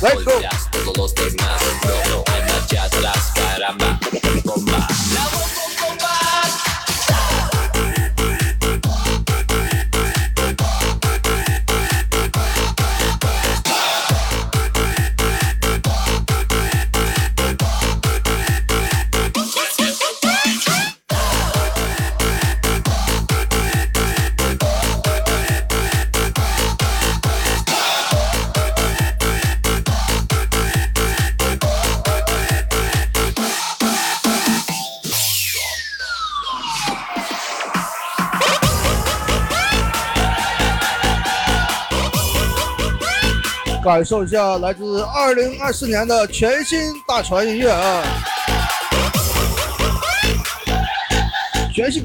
golpeas todos los demás. 感受一下来自二零二四年的全新大船音乐啊！全新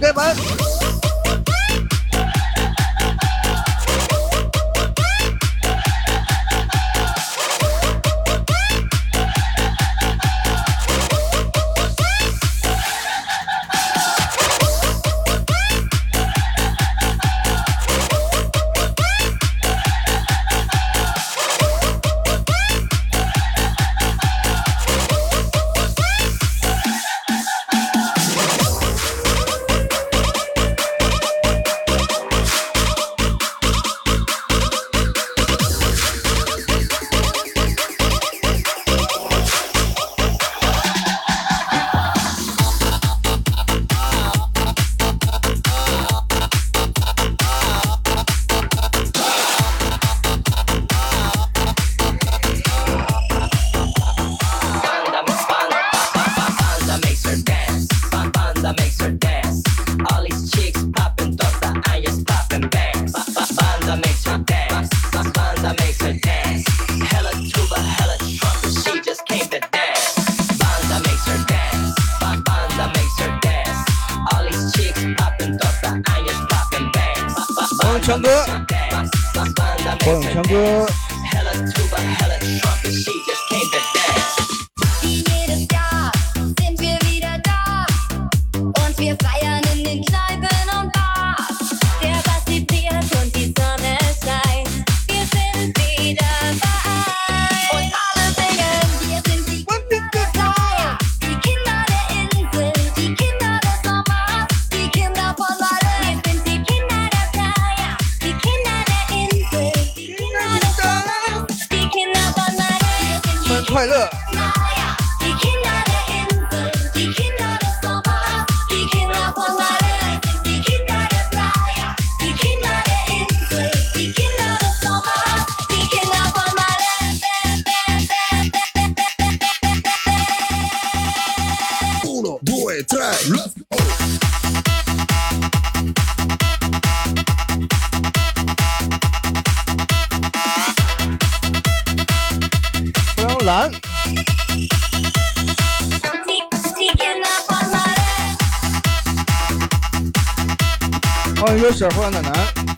开盘。小伙奶奶。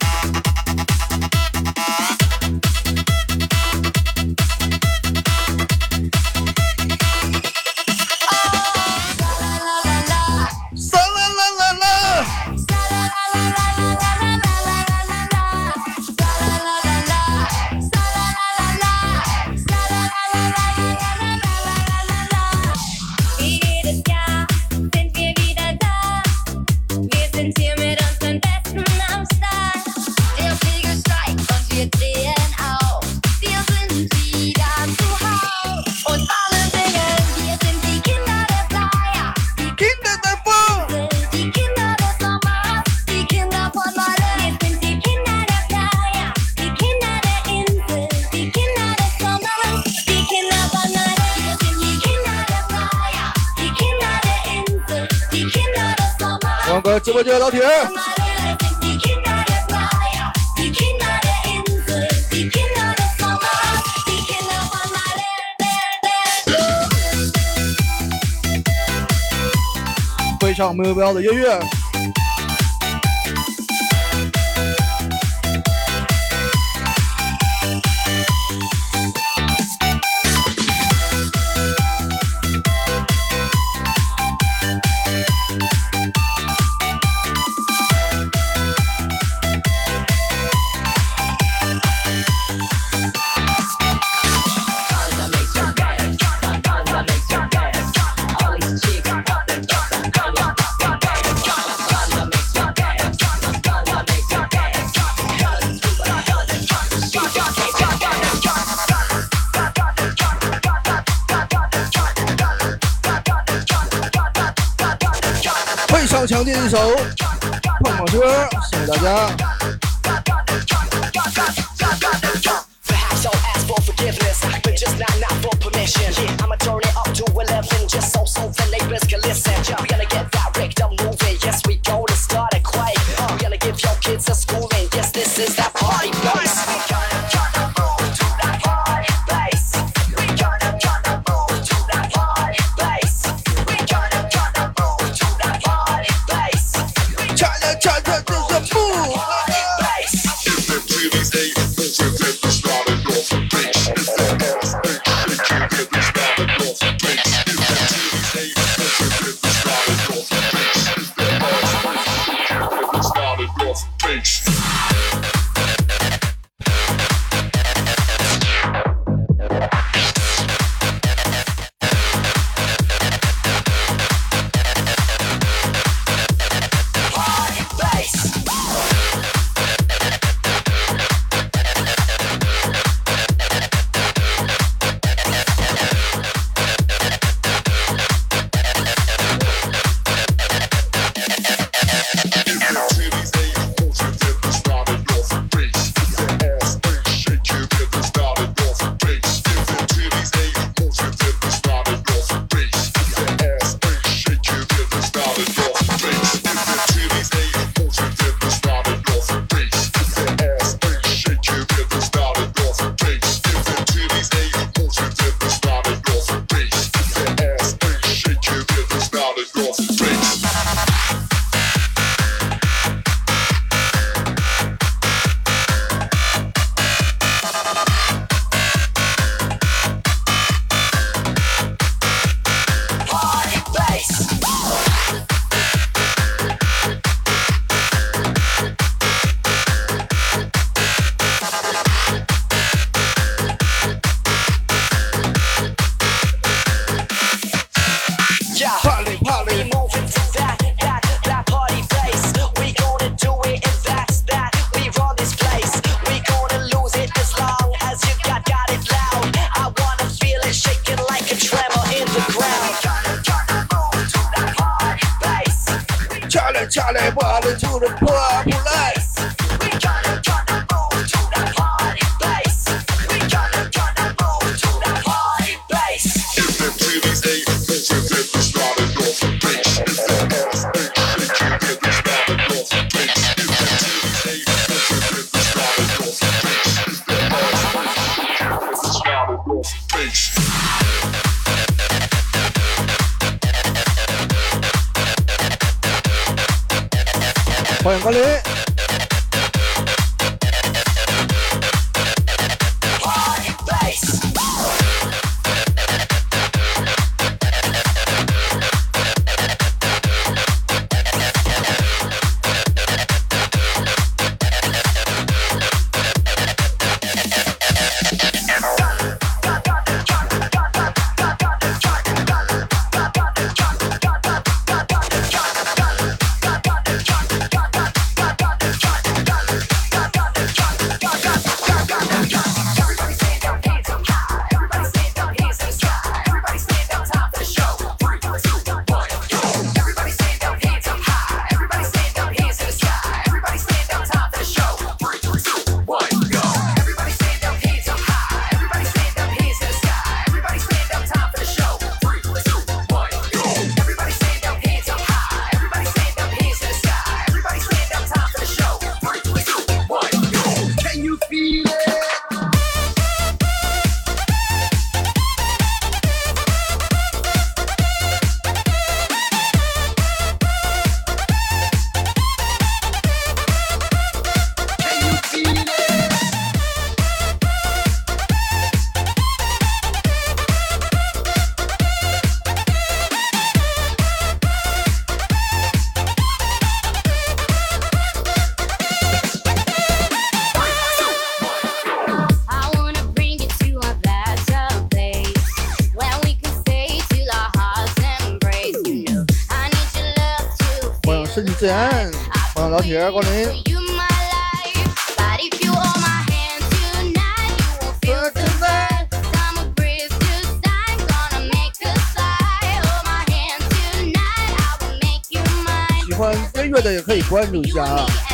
目标的音乐。强劲一首碰碰车，送给大家。欢迎老铁光临。喜欢音乐的也可以关注一下啊。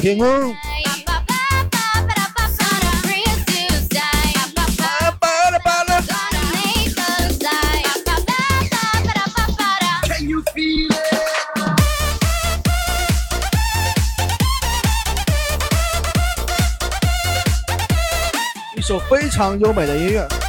天空。一首非常优美的音乐。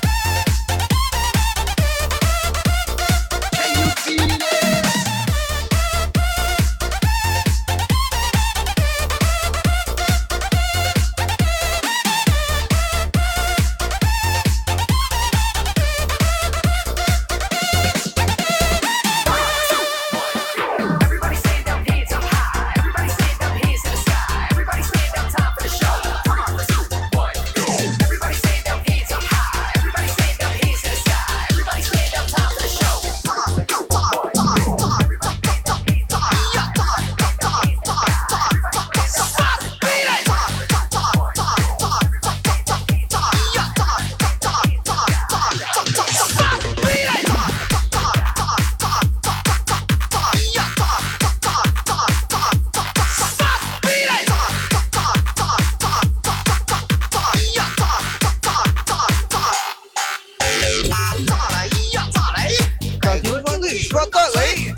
欢迎星星。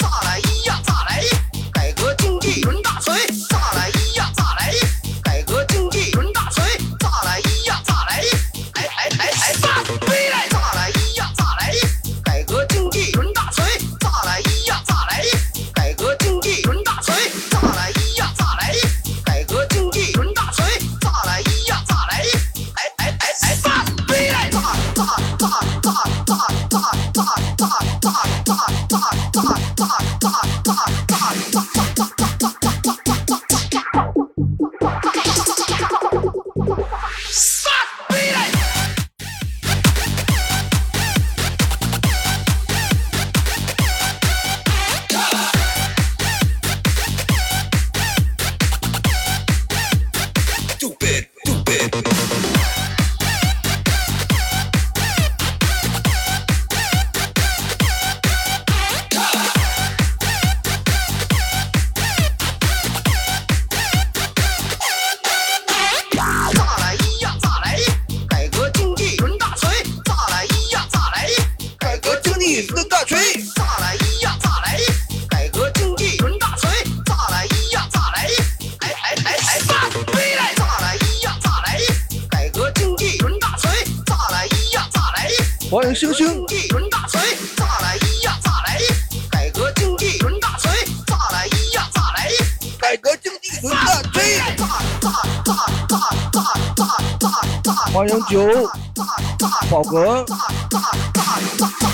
fire, fire, fire.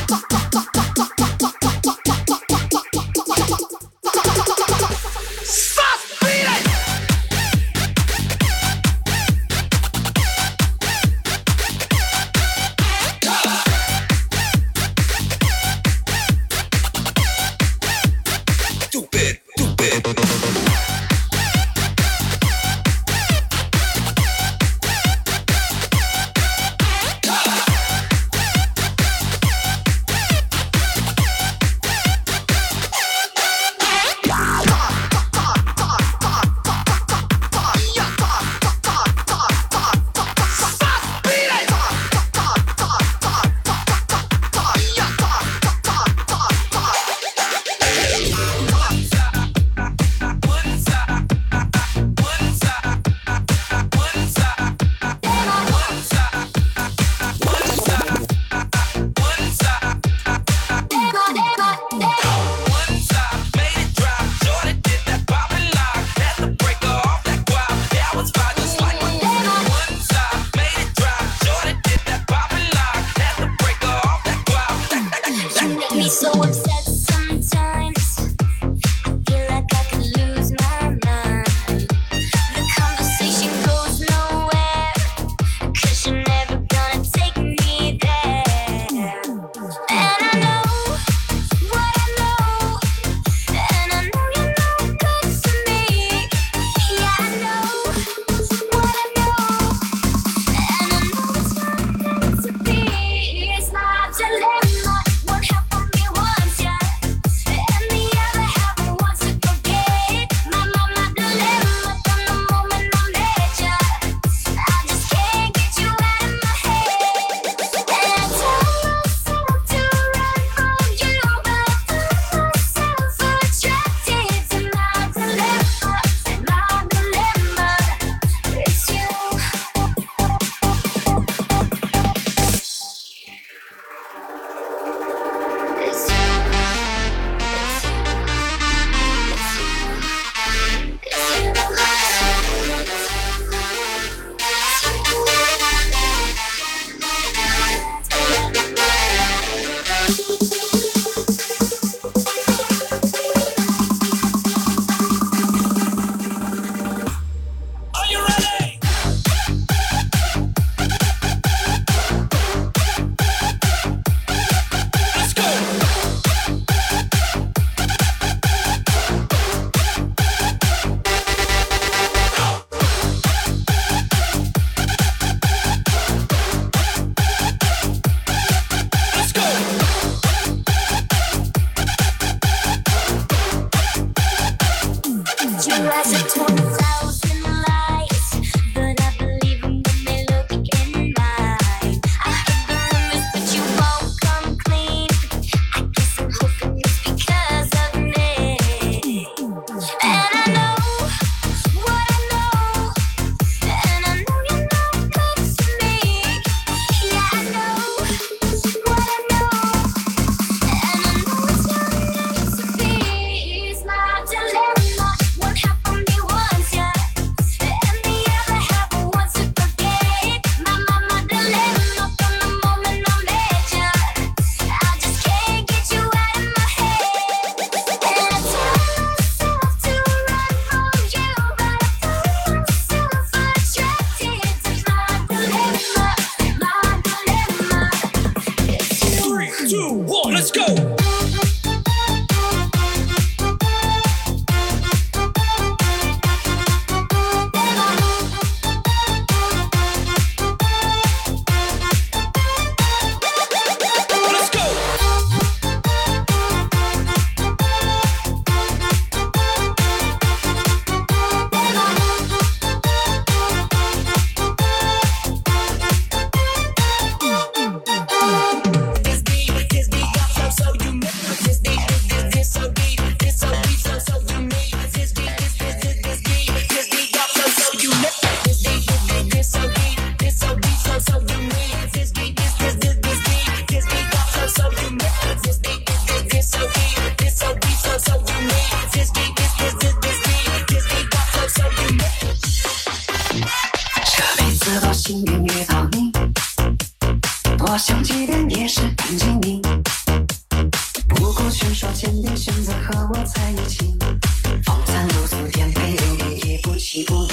也不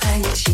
在一起。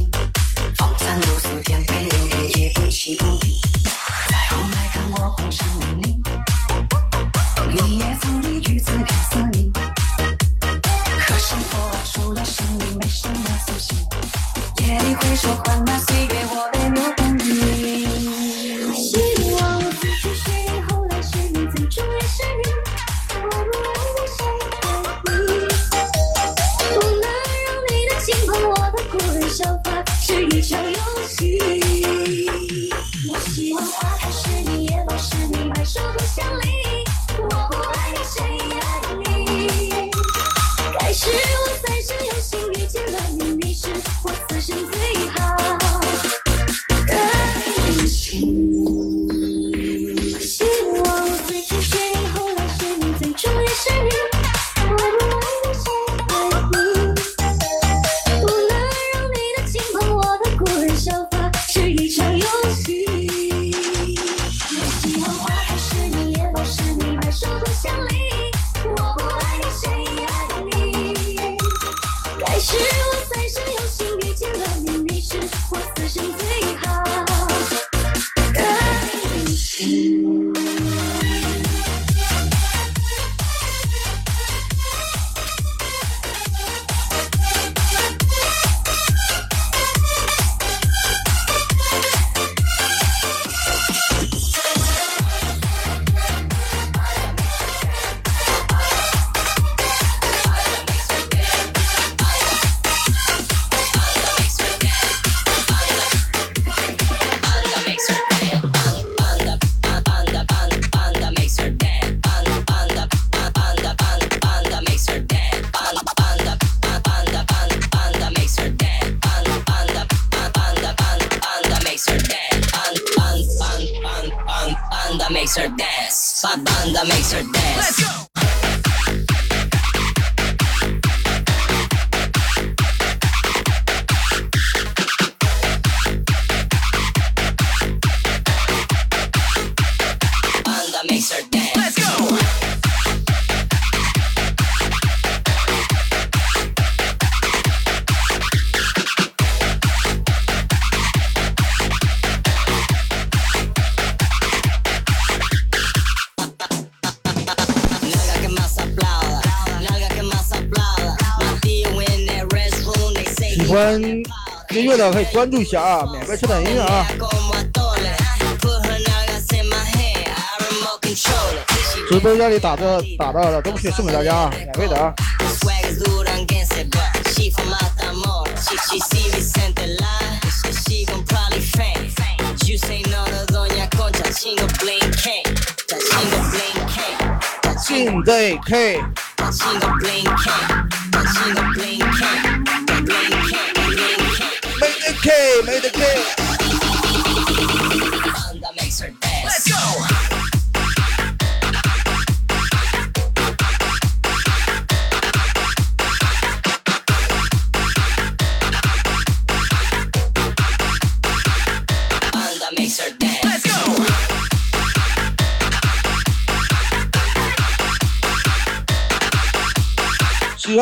关注一下啊免费抽载音乐啊。直播间里打的打到的东西送给大家啊免费的啊。进对 K Z K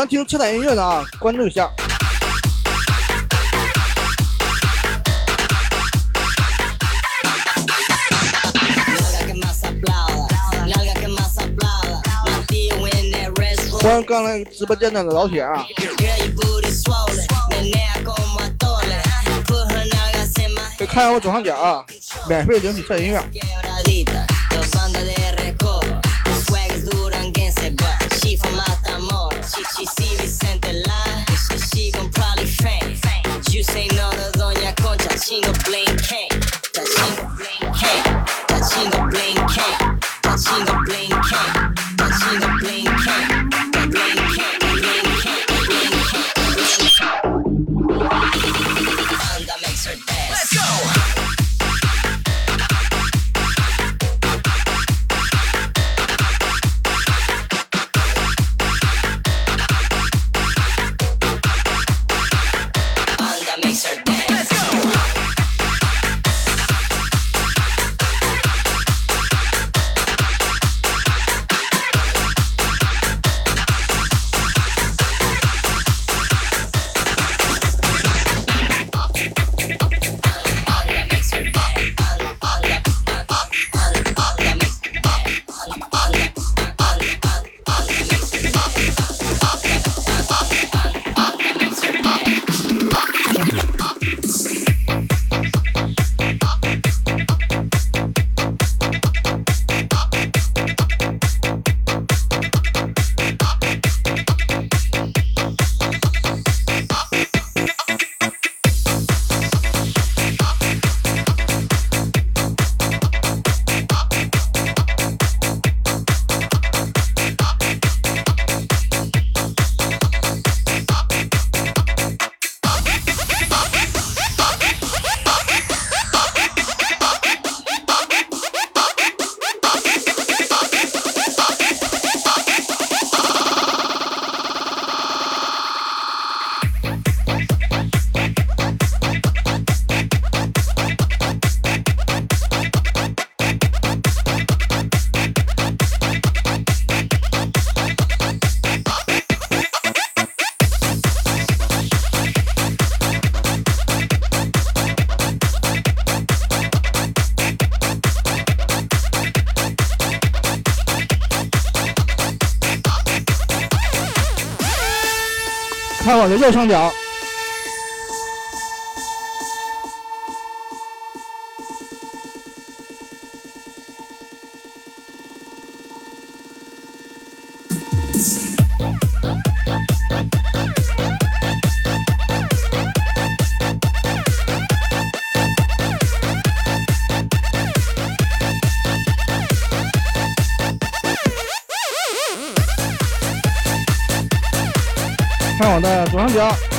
听车载音乐的啊，关注一下！欢迎刚来直播间的的老铁啊！再看一下我左上角啊，免费领取车载音乐。右上角行.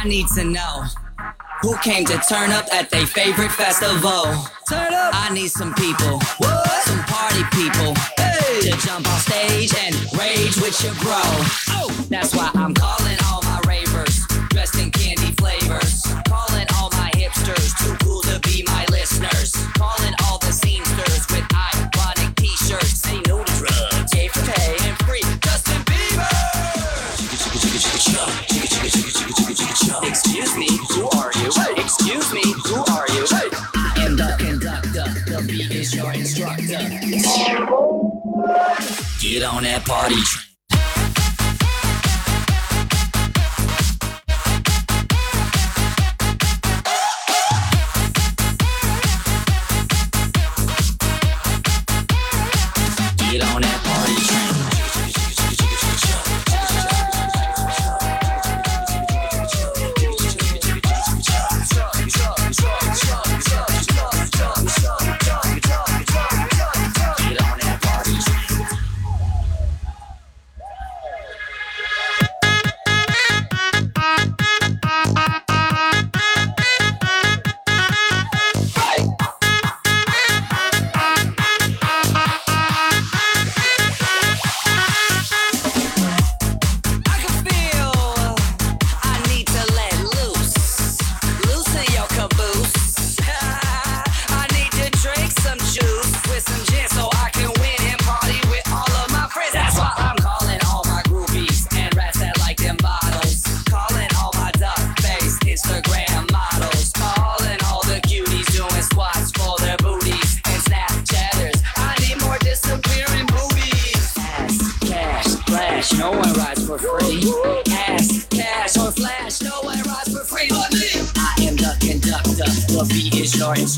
I need to know. Who came to turn up at their favorite festival? Turn up. I need some people, what? some party people, hey. to jump on stage and rage with your bro. Oh. That's why I'm calling all my ravers, dressed in candy flavors. Calling all Excuse me, who are you? Excuse me, who are you? I am the conductor. The beat is your instructor. Get on that party train.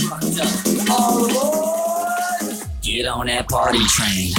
rocked. All aboard! Get on that party train.